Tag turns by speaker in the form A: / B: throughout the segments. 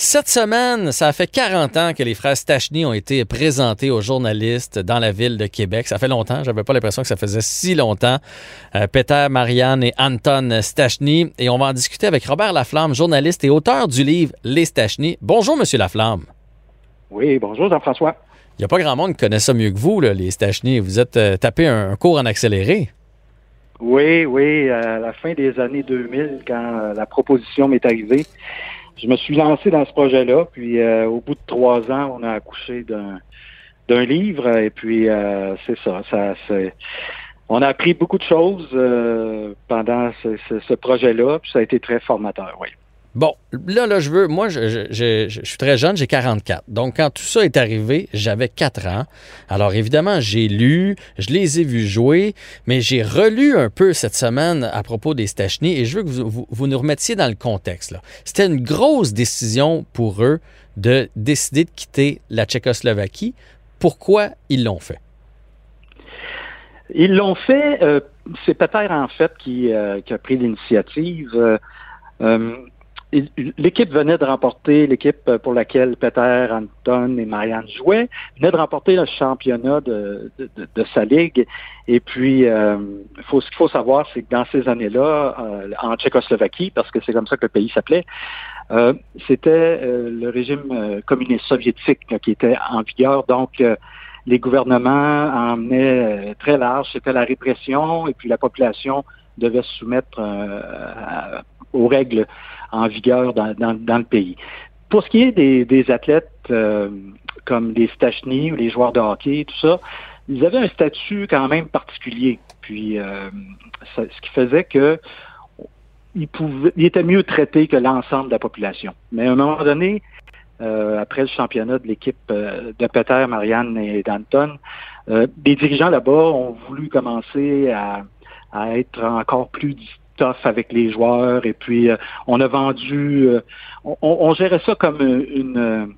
A: Cette semaine, ça fait 40 ans que les frères Stachny ont été présentés aux journalistes dans la ville de Québec. Ça fait longtemps, j'avais pas l'impression que ça faisait si longtemps. Euh, Peter, Marianne et Anton Stachny. Et on va en discuter avec Robert Laflamme, journaliste et auteur du livre Les Stachny. Bonjour, Monsieur Laflamme.
B: Oui, bonjour, Jean-François.
A: Il n'y a pas grand monde qui connaît ça mieux que vous, là, les Stachny. Vous êtes euh, tapé un, cours en accéléré.
B: Oui, oui, à la fin des années 2000, quand euh, la proposition m'est arrivée, je me suis lancé dans ce projet-là, puis euh, au bout de trois ans, on a accouché d'un d'un livre, et puis euh, c'est ça, ça c'est on a appris beaucoup de choses euh, pendant ce, ce projet-là, puis ça a été très formateur, oui.
A: Bon, là, là, je veux. Moi, je, suis très jeune, j'ai 44. Donc, quand tout ça est arrivé, j'avais 4 ans. Alors, évidemment, j'ai lu, je les ai vus jouer, mais j'ai relu un peu cette semaine à propos des Stachny et je veux que vous, nous remettiez dans le contexte. C'était une grosse décision pour eux de décider de quitter la Tchécoslovaquie. Pourquoi ils l'ont fait?
B: Ils l'ont fait, euh, c'est peut-être en fait qui, euh, qui a pris l'initiative. Euh, L'équipe venait de remporter, l'équipe pour laquelle Peter, Anton et Marianne jouaient, venait de remporter le championnat de, de, sa ligue. Et puis, euh, faut, ce qu'il faut savoir, c'est que dans ces années-là, euh, en Tchécoslovaquie, parce que c'est comme ça que le pays s'appelait, euh, c'était euh, le régime communiste soviétique qui était en vigueur. Donc, les gouvernements emmenaient très large, c'était la répression, et puis la population devait se soumettre aux règles en vigueur dans, le pays. Pour ce qui est des, athlètes euh, comme les Stachny ou les joueurs de hockey, tout ça, ils avaient un statut quand même particulier. Puis, euh, ce qui faisait que ils, pouvaient, ils étaient mieux traités que l'ensemble de la population. Mais à un moment donné, euh, après le championnat de l'équipe de Peter, Marianne et d'Anton, des dirigeants là-bas ont voulu commencer à, à être encore plus avec les joueurs. Et puis, euh, on a vendu, euh, on, gérait ça comme une,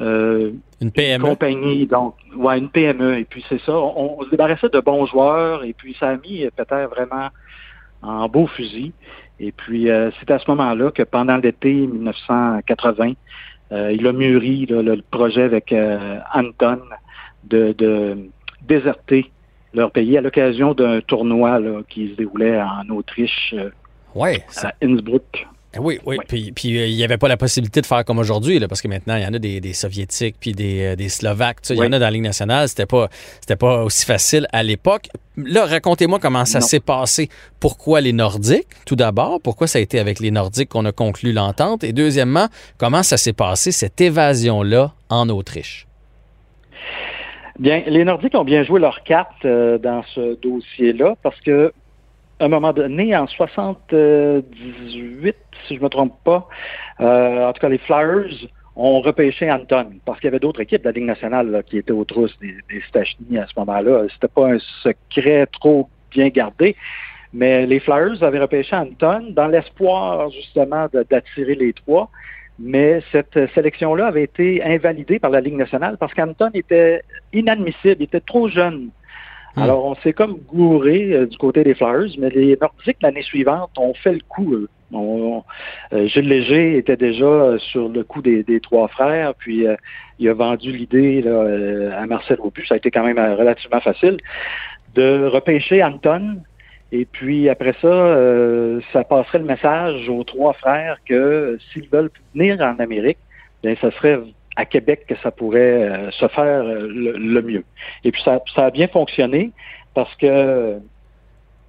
A: euh, une PME.
B: compagnie, donc, ouais, une PME. Et puis, c'est ça. On, se débarrassait de bons joueurs. Et puis, ça a mis peut-être vraiment en beau fusil. Et puis, c'est à ce moment-là que pendant l'été 1980, il a mûri le projet avec Anton de, de déserter leur pays à l'occasion d'un tournoi qui se déroulait en Autriche, euh,
A: ouais,
B: à Innsbruck.
A: Eh oui, oui. Puis, puis euh, il n'y avait pas la possibilité de faire comme aujourd'hui, parce que maintenant, il y en a des, Soviétiques puis des, euh, des Slovaques. Il y en a dans la Ligue nationale. C'était pas, c'était pas aussi facile à l'époque. Là, racontez-moi comment ça s'est passé. Pourquoi les Nordiques, tout d'abord? Pourquoi ça a été avec les Nordiques qu'on a conclu l'entente? Et deuxièmement, comment ça s'est passé, cette évasion-là, en Autriche?
B: Bien, les Nordiques ont bien joué leur carte euh, dans ce dossier-là parce que à un moment donné, en 78, si je me trompe pas, euh, en tout cas les Flyers ont repêché Anton parce qu'il y avait d'autres équipes de la Ligue nationale qui étaient aux trousses des, des Stachny à ce moment-là. C'était pas un secret trop bien gardé. Mais les Flyers avaient repêché Anton dans l'espoir justement d'attirer les trois. Mais cette sélection-là avait été invalidée par la Ligue nationale parce qu'Anton était inadmissible, il était trop jeune. Hmm. Alors, on s'est comme gouré euh, du côté des Flyers, mais les Nordiques, l'année suivante, ont fait le coup. Euh, Gilles Léger était déjà sur le coup des, trois frères, puis euh, il a vendu l'idée à Marcel Aubu. Ça a été quand même relativement facile de repêcher Anton et puis après ça, euh, ça passerait le message aux trois frères que s'ils veulent venir en Amérique, bien, ce serait à Québec que ça pourrait euh, se faire euh, le, mieux. Et puis ça, ça, a bien fonctionné parce que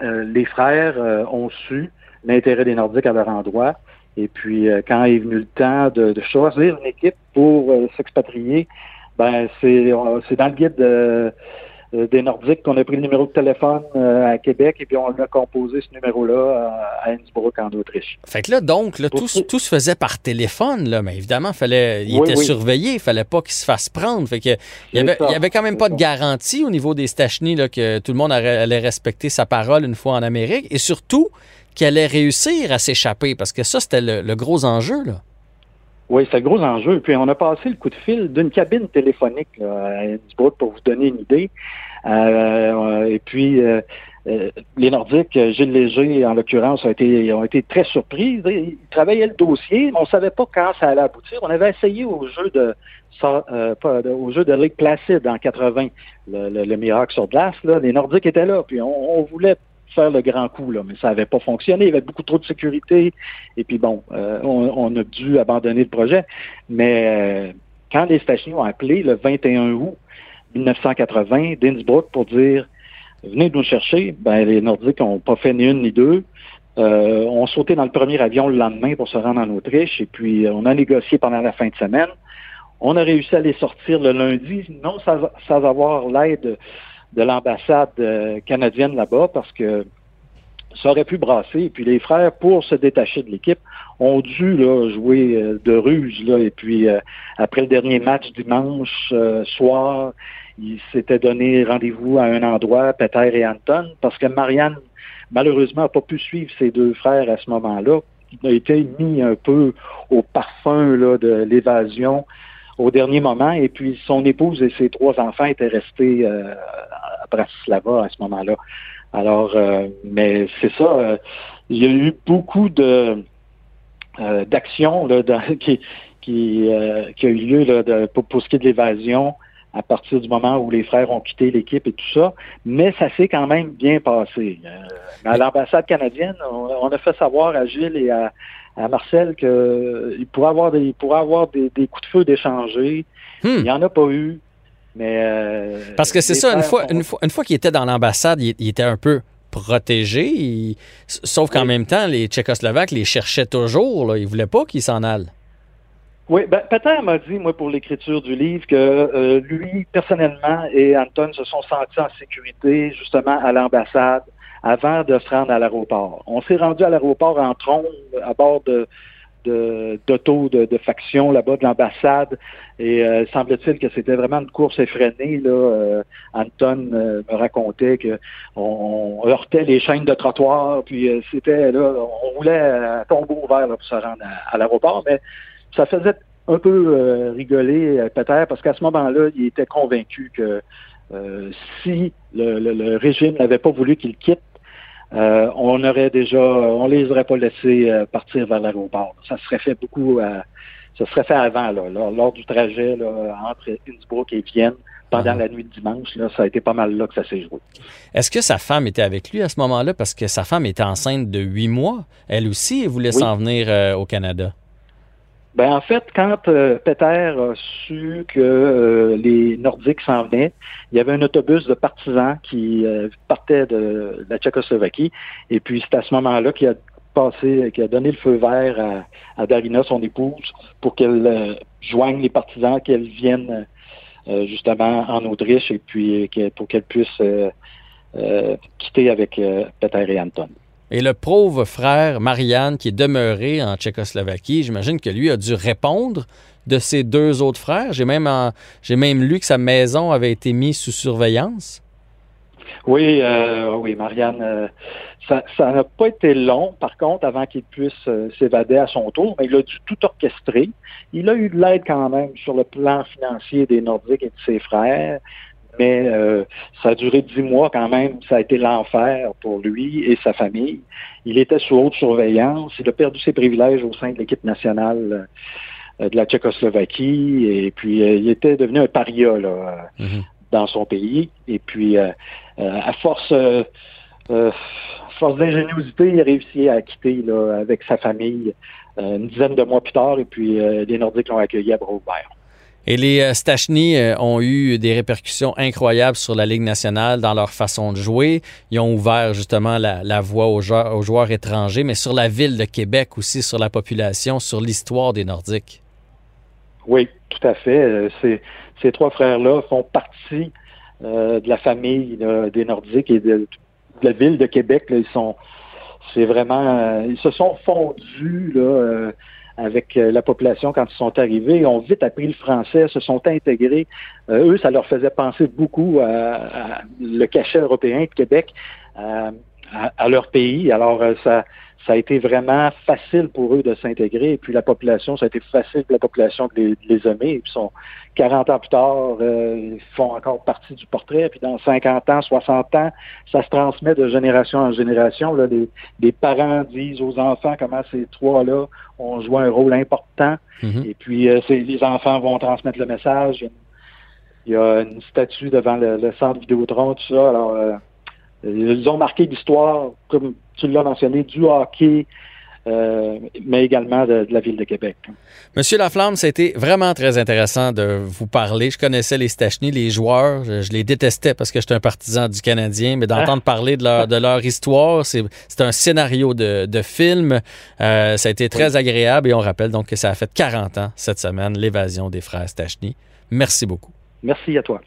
B: les frères ont su l'intérêt des Nordiques à leur endroit. Et puis quand est venu le temps de, de choisir une équipe pour s'expatrier, ben c'est dans le guide de euh, des Nordiques qu'on a pris le numéro de téléphone à Québec et puis on a composé ce numéro-là à Innsbruck en Autriche.
A: Fait que là, donc, là, tout, tout, se faisait par téléphone, là, mais évidemment, fallait, il était surveillé, il fallait pas qu'il se fasse prendre. Fait que, il y avait, il y avait quand même pas de garantie au niveau des Stachny là, que tout le monde allait respecter sa parole une fois en Amérique et surtout qu'il allait réussir à s'échapper parce que ça, c'était le, gros enjeu. Là.
B: Oui, c'est le gros enjeu. Puis on a passé le coup de fil d'une cabine téléphonique à Innsbruck pour vous donner une idée. Euh, et puis euh, euh, les Nordiques, Gilles Léger en l'occurrence, ont été, ont été très surpris. Ils travaillaient le dossier, mais on ne savait pas quand ça allait aboutir. On avait essayé au jeu de au jeu de Lake Placid en 80, le, miracle sur glace. Là. Les Nordiques étaient là, puis on voulait faire le grand coup, là, mais ça n'avait pas fonctionné. Il y avait beaucoup trop de sécurité. Et puis bon, euh, on, a dû abandonner le projet. Mais euh, quand les stations ont appelé le 21 août 1980 d'Innsbruck pour dire venez nous chercher, ben, les Nordiques n'ont pas fait ni une ni deux. Euh, on sauté dans le premier avion le lendemain pour se rendre en Autriche et puis on a négocié pendant la fin de semaine. On a réussi à les sortir le lundi, non sans avoir l'aide de l'ambassade euh, canadienne là-bas parce que ça aurait pu brasser. Et puis les frères, pour se détacher de l'équipe, ont dû là, jouer euh, de ruse. Là. Et puis euh, après le dernier match dimanche soir, ils s'étaient donné rendez-vous à un endroit, Peter et Anton, parce que Marianne, malheureusement, n'a pas pu suivre ses deux frères à ce moment-là. Il a été mis un peu au parfum là, de l'évasion au dernier moment. Et puis son épouse et ses trois enfants étaient restés Bratislava à ce moment-là. Alors, euh, mais c'est ça, euh, il y a eu beaucoup de euh, d'actions qui, qui, qui a eu lieu là, de, pour, ce qui est de l'évasion à partir du moment où les frères ont quitté l'équipe et tout ça, mais ça s'est quand même bien passé. à l'ambassade canadienne, on, a fait savoir à Gilles et à, Marcel qu'il pourrait avoir des, pourrait avoir des, coups de feu d'échanger. Hmm. Il n'y en a pas eu. Mais euh,
A: Parce que c'est ça, une fois, une fois, une fois qu'il était dans l'ambassade, il, était un peu protégé, sauf qu'en même temps, les Tchécoslovaques les cherchaient toujours. Là. Ils ne voulaient pas qu'ils s'en allent.
B: Oui, ben, Peter m'a dit, moi, pour l'écriture du livre, que euh, lui, personnellement, et Anton se sont sentis en sécurité, justement, à l'ambassade, avant de se rendre à l'aéroport. On s'est rendu à l'aéroport en trombe, à bord de, d'auto de, de, faction là-bas de l'ambassade. Et euh, semble-t-il que c'était vraiment une course effrénée. Là. Euh, Anton euh, me racontait que on, heurtait les chaînes de trottoir, puis c'était là, on roulait à tombeau ouvert pour se rendre à, l'aéroport, mais ça faisait un peu rigoler Peter parce qu'à ce moment-là, il était convaincu que si le, le régime n'avait pas voulu qu'il quitte euh, on aurait déjà, on les aurait pas laissés euh, partir vers l'aéroport. Ça serait fait beaucoup, euh, ça serait fait avant, là, lors, du trajet entre Innsbruck et Vienne. Pendant ah. la nuit de dimanche, là, ça a été pas mal là que ça s'est joué.
A: Est-ce que sa femme était avec lui à ce moment-là? Parce que sa femme était enceinte de huit mois. Elle aussi, elle voulait s'en venir au Canada.
B: Ben en fait, quand euh, Peter a su que euh, les Nordiques s'en venaient, il y avait un autobus de partisans qui euh, partait de, la Tchécoslovaquie. Et puis c'est à ce moment-là qu'il a passé, qu'il a donné le feu vert à, Darina, son épouse, pour qu'elle joigne les partisans, qu'elle vienne justement en Autriche et puis pour qu'elle puisse quitter avec Peter et Anton.
A: Et le pauvre frère Marianne, qui est demeuré en Tchécoslovaquie, j'imagine que lui a dû répondre de ses deux autres frères. J'ai même, lu que sa maison avait été mise sous surveillance.
B: Oui, euh, oui, Marianne, euh, ça n'a pas été long, par contre, avant qu'il puisse euh, s'évader à son tour, mais il a dû tout orchestrer. Il a eu de l'aide quand même sur le plan financier des Nordiques et de ses frères mais euh, ça a duré dix mois quand même. Ça a été l'enfer pour lui et sa famille. Il était sous haute surveillance. Il a perdu ses privilèges au sein de l'équipe nationale euh, de la Tchécoslovaquie. Et puis, euh, il était devenu un paria là, mhm. dans son pays. Et puis, à force... force d'ingéniosité, il a réussi à quitter là, avec sa famille une dizaine de mois plus tard, et puis les Nordiques l'ont accueilli à bras.
A: Et les euh, Stachny euh, ont eu des répercussions incroyables sur la Ligue nationale dans leur façon de jouer. Ils ont ouvert justement la, voie aux joueurs, étrangers, mais sur la ville de Québec aussi, sur la population, sur l'histoire des Nordiques.
B: Oui, tout à fait. Euh, ces trois frères-là font partie de la famille des Nordiques et de, la ville de Québec. ils sont, c'est vraiment, ils se sont fondus là avec euh, la population quand ils sont arrivés. Ils ont vite appris le français, se sont intégrés. Euh, eux, ça leur faisait penser beaucoup à, le cachet européen de Québec, à, à leur pays. Alors, euh, ça, ça a été vraiment facile pour eux de s'intégrer. Et puis la population, ça a été facile pour la population de les, aimer. Et puis sont 40 ans plus tard, euh, ils font encore partie du portrait. Puis dans 50 ans, 60 ans, ça se transmet de génération en génération. Là, les, parents disent aux enfants comment ces trois-là ont joué un rôle important. Mm-hmm. Et puis euh, les enfants vont transmettre le message. Il y a une statue devant le, centre Vidéotron, tout ça. Alors, euh, ils ont marqué l'histoire, comme tu l'as mentionné, du hockey, euh, mais également de, la ville de Québec.
A: Monsieur Laflamme, ça a été vraiment très intéressant de vous parler. Je connaissais les Stachny, les joueurs, je, les détestais parce que j'étais un partisan du Canadien, mais d'entendre parler de leur, de leur histoire, c'est un scénario de, de film. Euh, ça a été très agréable et on rappelle donc que ça a fait 40 ans cette semaine, l'évasion des frères Stachny. Merci beaucoup.
B: Merci à toi.